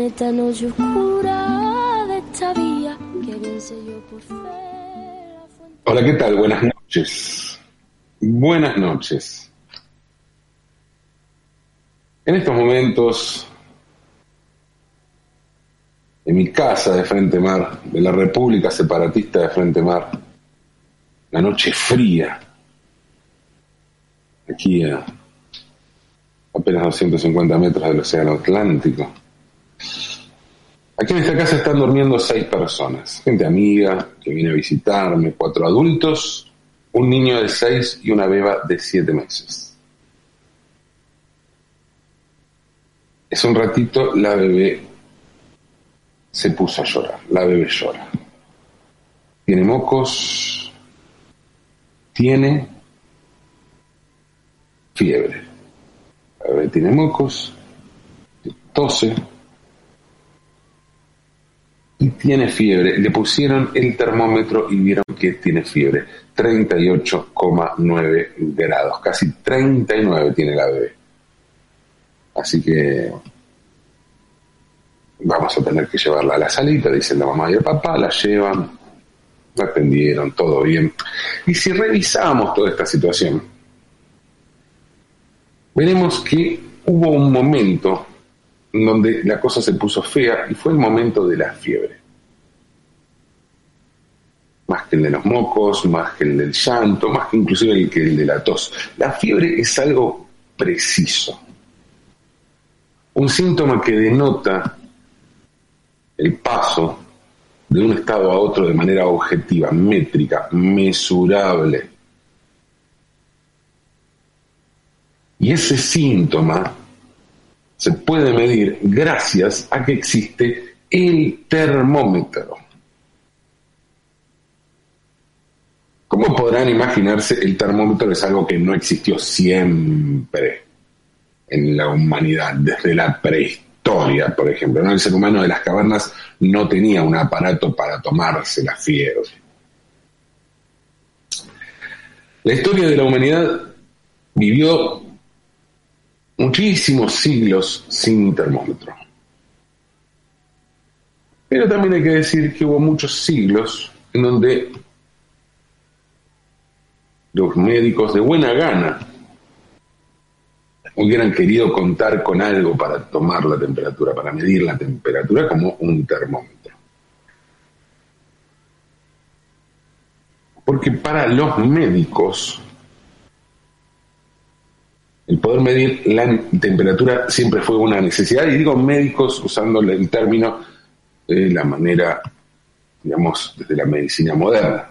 la noche oscura de esta vía que sé yo por fe. Hola, ¿qué tal? Buenas noches. Buenas noches. En estos momentos, en mi casa de Frente Mar, de la República Separatista de Frente Mar, la noche fría, aquí a apenas 250 metros del Océano Atlántico. Aquí en esta casa están durmiendo seis personas, gente amiga que viene a visitarme, cuatro adultos, un niño de seis y una beba de siete meses. Es un ratito la bebé se puso a llorar, la bebé llora. Tiene mocos, tiene fiebre. La bebé tiene mocos, tose, y tiene fiebre. Le pusieron el termómetro y vieron que tiene fiebre. 38,9 grados. Casi 39 tiene la bebé. Así que vamos a tener que llevarla a la salita, dicen la mamá y el papá, la llevan, la atendieron, todo bien. Y si revisamos toda esta situación, veremos que hubo un momento en donde la cosa se puso fea y fue el momento de la fiebre. Más que el de los mocos, más que el del llanto, más que inclusive el que el de la tos. La fiebre es algo preciso. Un síntoma que denota el paso de un estado a otro de manera objetiva, métrica, mesurable. Y ese síntoma se puede medir gracias a que existe el termómetro. Como podrán imaginarse, el termómetro es algo que no existió siempre en la humanidad, desde la prehistoria, por ejemplo. El ser humano de las cavernas no tenía un aparato para tomarse la fiebre. La historia de la humanidad vivió muchísimos siglos sin termómetro. Pero también hay que decir que hubo muchos siglos en donde los médicos de buena gana hubieran querido contar con algo para tomar la temperatura, para medir la temperatura como un termómetro. Porque para los médicos el poder medir la temperatura siempre fue una necesidad, y digo médicos usando el término de la manera, digamos, desde la medicina moderna,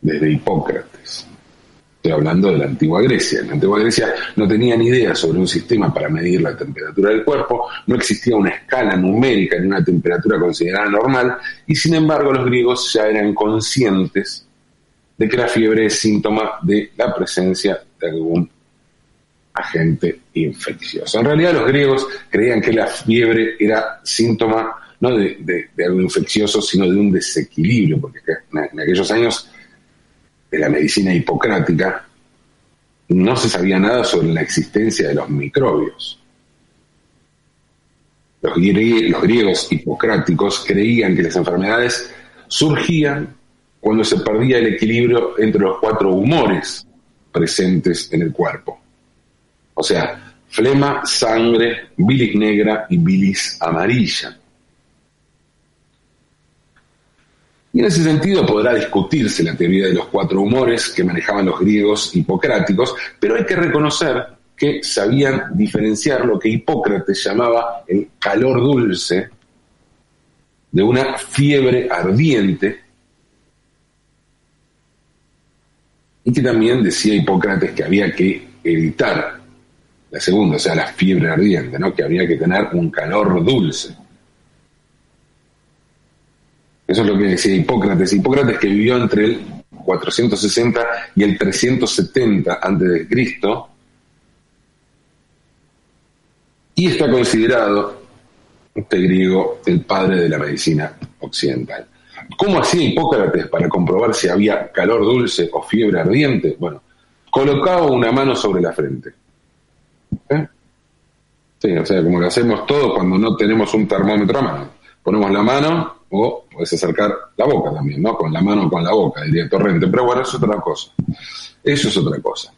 desde Hipócrates. Estoy hablando de la antigua Grecia. En la antigua Grecia no tenían idea sobre un sistema para medir la temperatura del cuerpo, no existía una escala numérica ni una temperatura considerada normal, y sin embargo los griegos ya eran conscientes de que la fiebre es síntoma de la presencia de algún agente infeccioso. En realidad los griegos creían que la fiebre era síntoma no de, algo infeccioso, sino de un desequilibrio, porque en aquellos años de la medicina hipocrática no se sabía nada sobre la existencia de los microbios. Los griegos hipocráticos creían que las enfermedades surgían cuando se perdía el equilibrio entre los cuatro humores presentes en el cuerpo. O sea, flema, sangre, bilis negra y bilis amarilla. Y en ese sentido podrá discutirse la teoría de los cuatro humores que manejaban los griegos hipocráticos, pero hay que reconocer que sabían diferenciar lo que Hipócrates llamaba el calor dulce de una fiebre ardiente y que también decía Hipócrates que había que evitar la segunda, o sea, la fiebre ardiente, ¿no? que había que tener un calor dulce. Eso es lo que decía Hipócrates. Hipócrates que vivió entre el 460 y el 370 antes de Cristo y está considerado este griego el padre de la medicina occidental. ¿Cómo hacía Hipócrates para comprobar si había calor dulce o fiebre ardiente? Bueno, colocaba una mano sobre la frente. ¿eh? Sí, o sea, como lo hacemos todos cuando no tenemos un termómetro a mano. Ponemos la mano o puedes acercar la boca también, ¿no? Con la mano o con la boca, diría Torrente. Pero bueno, eso es otra cosa. Eso es otra cosa.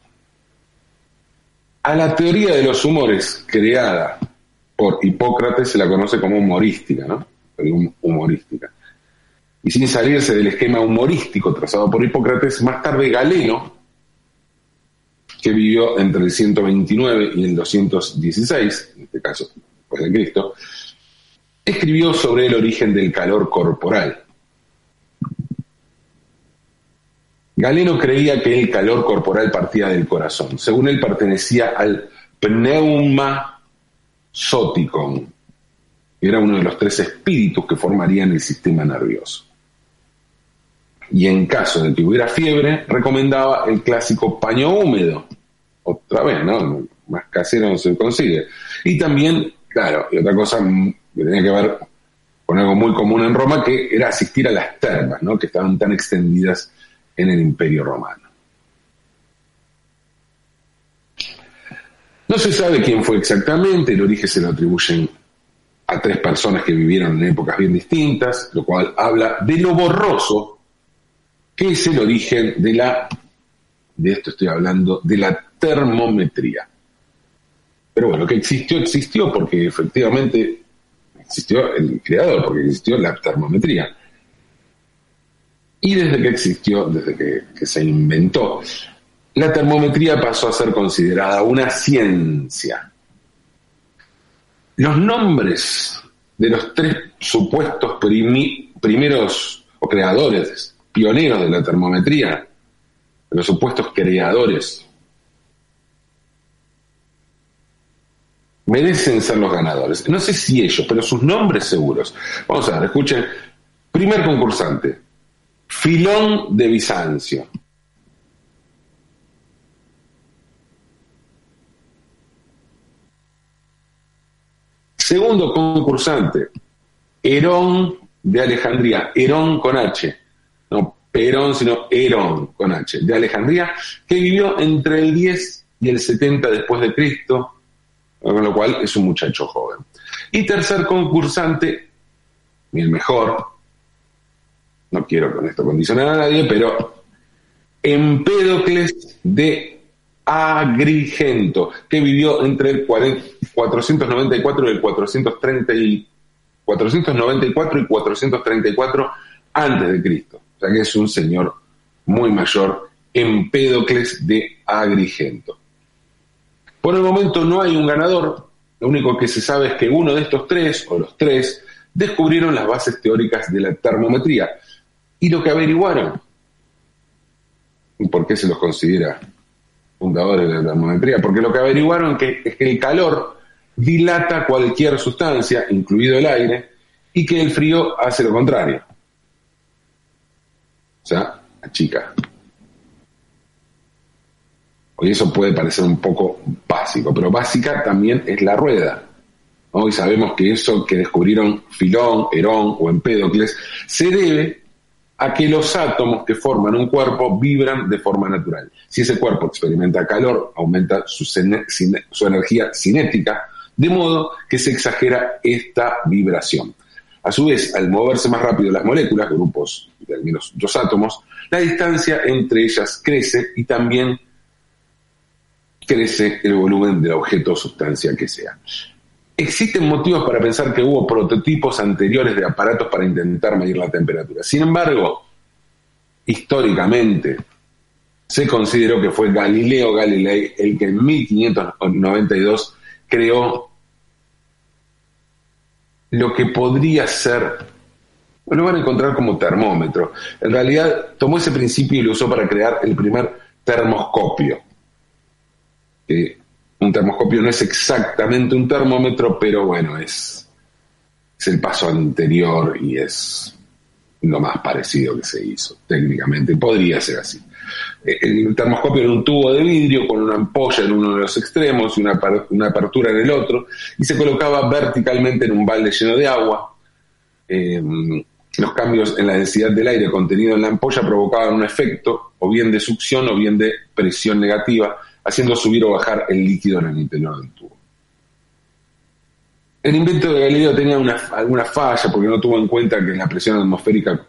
A la teoría de los humores creada por Hipócrates se la conoce como humorística, ¿no? Humorística. Y sin salirse del esquema humorístico trazado por Hipócrates, más tarde Galeno, que vivió entre el 129 y el 216, en este caso, pues de Cristo, escribió sobre el origen del calor corporal. Galeno creía que el calor corporal partía del corazón. Según él, pertenecía al pneuma soticon. Era uno de los tres espíritus que formarían el sistema nervioso. Y en caso de que hubiera fiebre, recomendaba el clásico paño húmedo. Otra vez, ¿no? Más casero no se consigue. Y también, claro, y otra cosa que tenía que ver con algo muy común en Roma, que era asistir a las termas, ¿no? que estaban tan extendidas en el Imperio Romano. No se sabe quién fue exactamente, el origen se lo atribuyen a tres personas que vivieron en épocas bien distintas, lo cual habla de lo borroso que es el origen de la, de esto estoy hablando, de la termometría. Pero bueno, que existió, existió porque efectivamente existió el creador, porque existió la termometría. Y desde que existió, desde que, se inventó, la termometría pasó a ser considerada una ciencia. Los nombres de los tres supuestos primeros o creadores, pioneros de la termometría, de los supuestos creadores, merecen ser los ganadores. No sé si ellos, pero sus nombres seguros. Vamos a ver, escuchen. Primer concursante, Filón de Bizancio. Segundo concursante, Herón de Alejandría, Herón con H, Perón, sino Herón con H, de Alejandría, que vivió entre el 10 y el 70 después de Cristo, con lo cual es un muchacho joven. Y tercer concursante, y el mejor, no quiero con esto condicionar a nadie, pero Empédocles de Agrigento, que vivió entre el 494 y el 430 y 494 y 434 antes de Cristo. O sea que es un señor muy mayor, Empédocles de Agrigento. Por el momento no hay un ganador, lo único que se sabe es que uno de estos tres, o los tres, descubrieron las bases teóricas de la termometría, y lo que averiguaron, ¿por qué se los considera fundadores de la termometría? Porque lo que averiguaron que, es que el calor dilata cualquier sustancia, incluido el aire, y que el frío hace lo contrario. Sea, achica. Hoy eso puede parecer un poco básico, pero básica también es la rueda. Hoy sabemos que eso que descubrieron Filón, Herón o Empédocles se debe a que los átomos que forman un cuerpo vibran de forma natural. Si ese cuerpo experimenta calor, aumenta su energía cinética, de modo que se exagera esta vibración. A su vez, al moverse más rápido las moléculas, grupos de al menos dos átomos, la distancia entre ellas crece y también crece el volumen del objeto o sustancia que sea. Existen motivos para pensar que hubo prototipos anteriores de aparatos para intentar medir la temperatura. Sin embargo, históricamente, se consideró que fue Galileo Galilei el que en 1592 creó lo que podría ser, lo van a encontrar como termómetro. En realidad tomó ese principio y lo usó para crear el primer termoscopio un termoscopio no es exactamente un termómetro, pero bueno, es, es el paso anterior y es lo más parecido que se hizo técnicamente. Podría ser así. El termoscopio era un tubo de vidrio con una ampolla en uno de los extremos y una, apertura en el otro, y se colocaba verticalmente en un balde lleno de agua. Eh, los cambios en la densidad del aire contenido en la ampolla provocaban un efecto o bien de succión o bien de presión negativa haciendo subir o bajar el líquido en el interior del tubo. El invento de Galileo tenía una, alguna falla porque no tuvo en cuenta que la presión atmosférica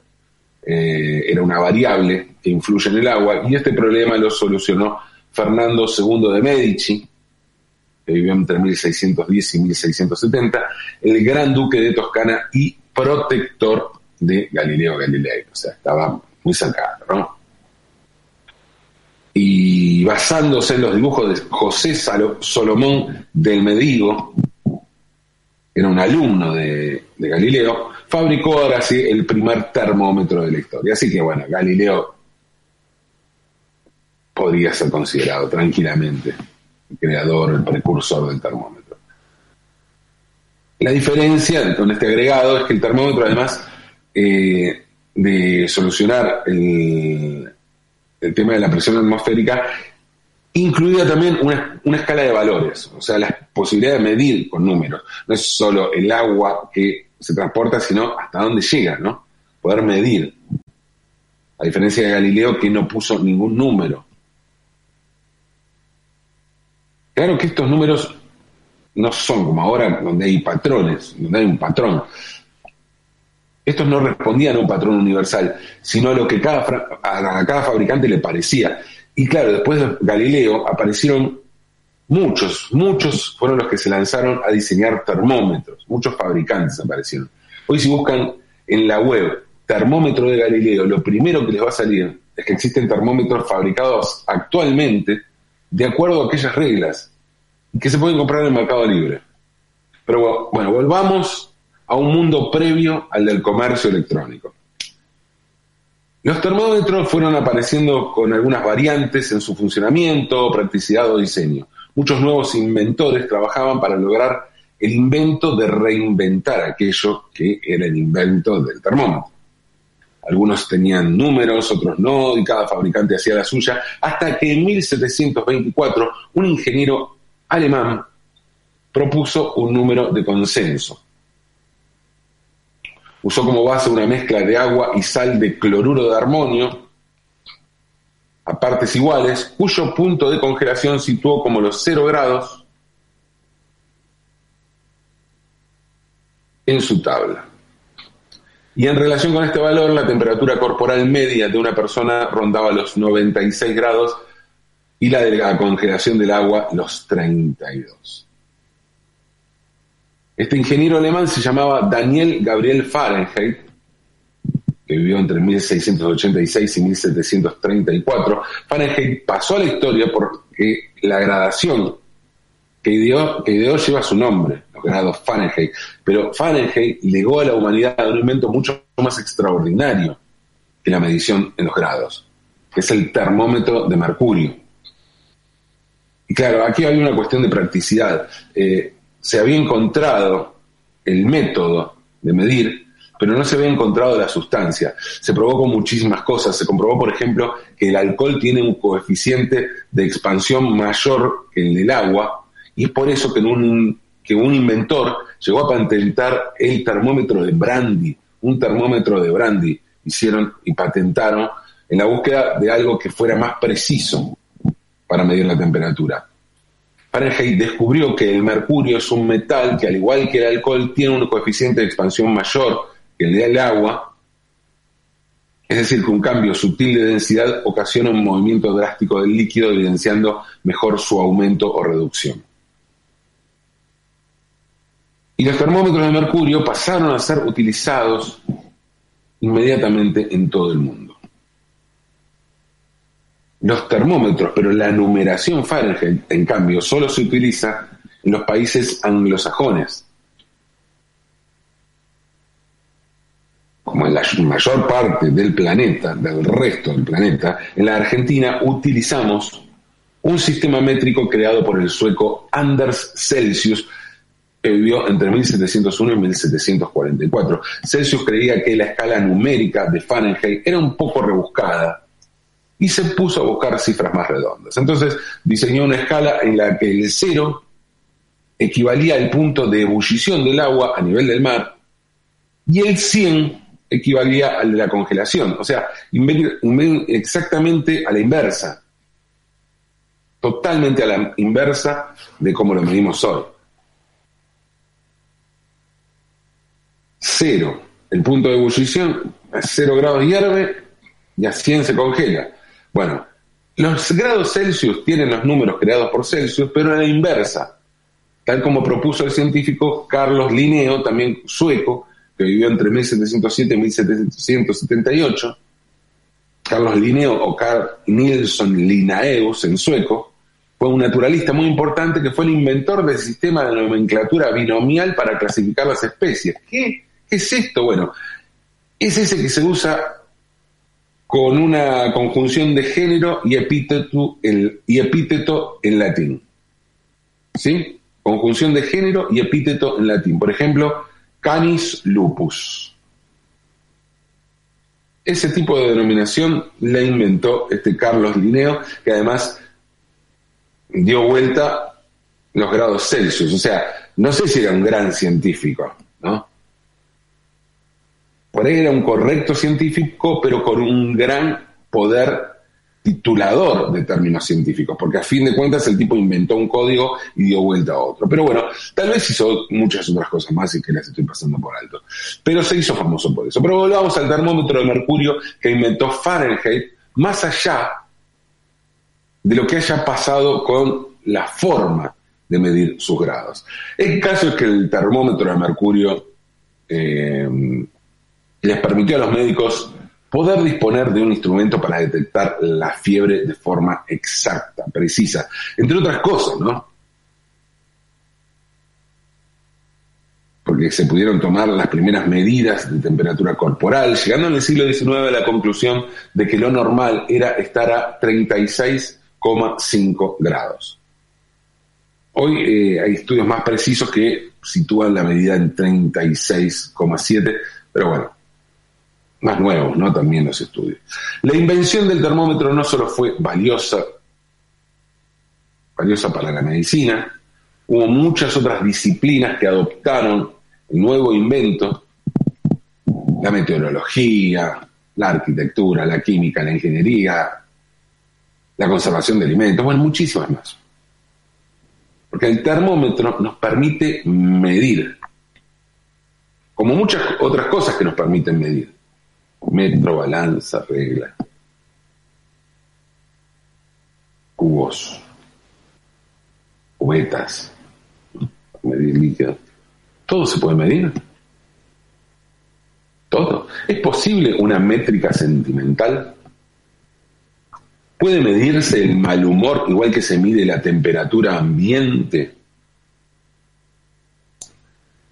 eh, era una variable que influye en el agua y este problema lo solucionó Fernando II de Medici, que vivió entre 1610 y 1670, el gran duque de Toscana y protector de Galileo Galilei. O sea, estaba muy sacado, ¿no? Y basándose en los dibujos de José Solomón del Medigo, era un alumno de, Galileo, fabricó ahora sí el primer termómetro de la historia. Así que bueno, Galileo podría ser considerado tranquilamente el creador, el precursor del termómetro. La diferencia con este agregado es que el termómetro además eh, de solucionar el, el tema de la presión atmosférica, incluía también una, escala de valores, o sea, la posibilidad de medir con números. No es solo el agua que se transporta, sino hasta dónde llega, ¿no? Poder medir. A diferencia de Galileo, que no puso ningún número. Claro que estos números no son como ahora, donde hay patrones, donde hay un patrón. Estos no respondían a un patrón universal, sino a lo que cada, a cada fabricante le parecía. Y claro, después de Galileo aparecieron muchos, muchos fueron los que se lanzaron a diseñar termómetros, muchos fabricantes aparecieron. Hoy si buscan en la web termómetro de Galileo, lo primero que les va a salir es que existen termómetros fabricados actualmente de acuerdo a aquellas reglas que se pueden comprar en el mercado libre. Pero bueno, volvamos a un mundo previo al del comercio electrónico. Los termómetros fueron apareciendo con algunas variantes en su funcionamiento, practicidad o diseño. Muchos nuevos inventores trabajaban para lograr el invento de reinventar aquello que era el invento del termómetro. Algunos tenían números, otros no, y cada fabricante hacía la suya, hasta que en 1724 un ingeniero alemán propuso un número de consenso, Usó como base una mezcla de agua y sal de cloruro de armonio a partes iguales, cuyo punto de congelación situó como los 0 grados en su tabla. Y en relación con este valor, la temperatura corporal media de una persona rondaba los 96 grados y la de la congelación del agua los 32. Este ingeniero alemán se llamaba Daniel Gabriel Fahrenheit, que vivió entre 1686 y 1734. Fahrenheit pasó a la historia porque la gradación que ideó, que lleva su nombre, los grados Fahrenheit. Pero Fahrenheit legó a la humanidad un invento mucho más extraordinario que la medición en los grados, que es el termómetro de mercurio. Y claro, aquí hay una cuestión de practicidad. Eh, se había encontrado el método de medir, pero no se había encontrado la sustancia. Se probó con muchísimas cosas. Se comprobó, por ejemplo, que el alcohol tiene un coeficiente de expansión mayor que el del agua, y es por eso que, un, que un inventor llegó a patentar el termómetro de Brandy, un termómetro de Brandy, hicieron y patentaron en la búsqueda de algo que fuera más preciso para medir la temperatura. Fahrenheit descubrió que el mercurio es un metal que, al igual que el alcohol, tiene un coeficiente de expansión mayor que el del agua, es decir, que un cambio sutil de densidad ocasiona un movimiento drástico del líquido, evidenciando mejor su aumento o reducción. Y los termómetros de mercurio pasaron a ser utilizados inmediatamente en todo el mundo los termómetros, pero la numeración Fahrenheit, en cambio, solo se utiliza en los países anglosajones. Como en la mayor parte del planeta, del resto del planeta, en la Argentina utilizamos un sistema métrico creado por el sueco Anders Celsius, que vivió entre 1701 y 1744. Celsius creía que la escala numérica de Fahrenheit era un poco rebuscada y se puso a buscar cifras más redondas. Entonces diseñó una escala en la que el cero equivalía al punto de ebullición del agua a nivel del mar y el 100 equivalía al de la congelación, o sea, exactamente a la inversa, totalmente a la inversa de cómo lo medimos hoy. cero. El punto de ebullición a 0 grados hierve y a 100 se congela. Bueno, los grados Celsius tienen los números creados por Celsius, pero a la inversa, tal como propuso el científico Carlos Linneo, también sueco, que vivió entre 1707 y 1778. Carlos Linneo o Carl Nilsson Linnaeus en sueco, fue un naturalista muy importante que fue el inventor del sistema de nomenclatura binomial para clasificar las especies. ¿Qué, es esto? Bueno, es ese que se usa con una conjunción de género y epíteto, y epíteto en latín. ¿Sí? Conjunción de género y epíteto en latín. Por ejemplo, canis lupus. Ese tipo de denominación la inventó este Carlos Linneo, que además dio vuelta los grados Celsius. O sea, no sé si era un gran científico, ¿no? Por ahí era un correcto científico, pero con un gran poder titulador de términos científicos, porque a fin de cuentas el tipo inventó un código y dio vuelta a otro. Pero bueno, tal vez hizo muchas otras cosas más y que las estoy pasando por alto. Pero se hizo famoso por eso. Pero volvamos al termómetro de mercurio que inventó Fahrenheit, más allá de lo que haya pasado con la forma de medir sus grados. El caso es que el termómetro de mercurio eh, les permitió a los médicos poder disponer de un instrumento para detectar la fiebre de forma exacta, precisa, entre otras cosas, ¿no? Porque se pudieron tomar las primeras medidas de temperatura corporal, llegando en el siglo XIX a la conclusión de que lo normal era estar a 36 cinco grados. Hoy eh, hay estudios más precisos que sitúan la medida en 36,7, pero bueno, más nuevos, ¿no? También los estudios. La invención del termómetro no solo fue valiosa, valiosa para la medicina, hubo muchas otras disciplinas que adoptaron el nuevo invento, la meteorología, la arquitectura, la química, la ingeniería, la conservación de alimentos, bueno, muchísimas más. Porque el termómetro nos permite medir, como muchas otras cosas que nos permiten medir. Metro, balanza, regla, cubos, cubetas, medir líquidos. Todo se puede medir. Todo. ¿Es posible una métrica sentimental? ¿Puede medirse el mal humor igual que se mide la temperatura ambiente?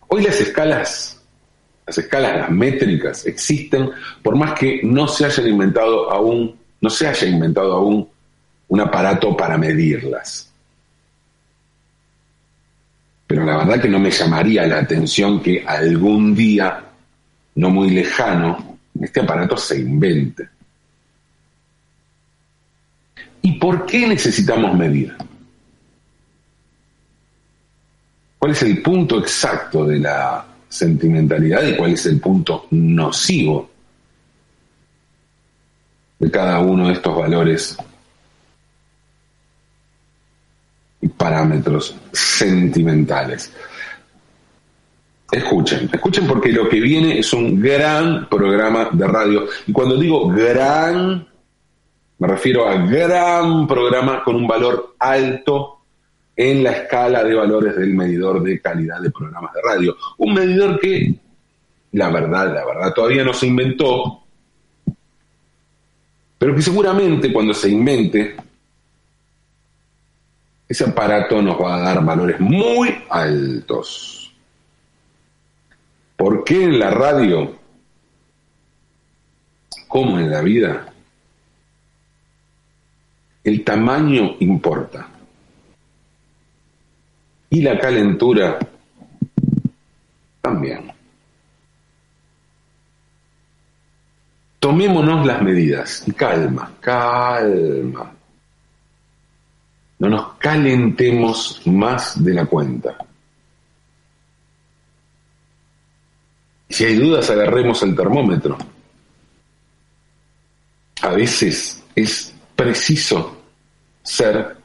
Hoy las escalas, las escalas, las métricas existen, por más que no se haya inventado aún, no se haya inventado aún un aparato para medirlas. Pero la verdad que no me llamaría la atención que algún día, no muy lejano, este aparato se invente. ¿Y por qué necesitamos medir? ¿Cuál es el punto exacto de la sentimentalidad y cuál es el punto nocivo de cada uno de estos valores y parámetros sentimentales? Escuchen, escuchen porque lo que viene es un gran programa de radio. Y cuando digo gran, me refiero a gran programa con un valor alto en la escala de valores del medidor de calidad de programas de radio. Un medidor que, la verdad, la verdad, todavía no se inventó, pero que seguramente cuando se invente, ese aparato nos va a dar valores muy altos. ¿Por qué en la radio, como en la vida, el tamaño importa. Y la calentura también. Tomémonos las medidas y calma, calma. No nos calentemos más de la cuenta. Si hay dudas, agarremos el termómetro. A veces es preciso ser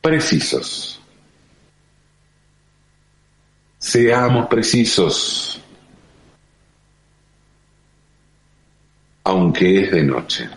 precisos. Seamos precisos, aunque es de noche.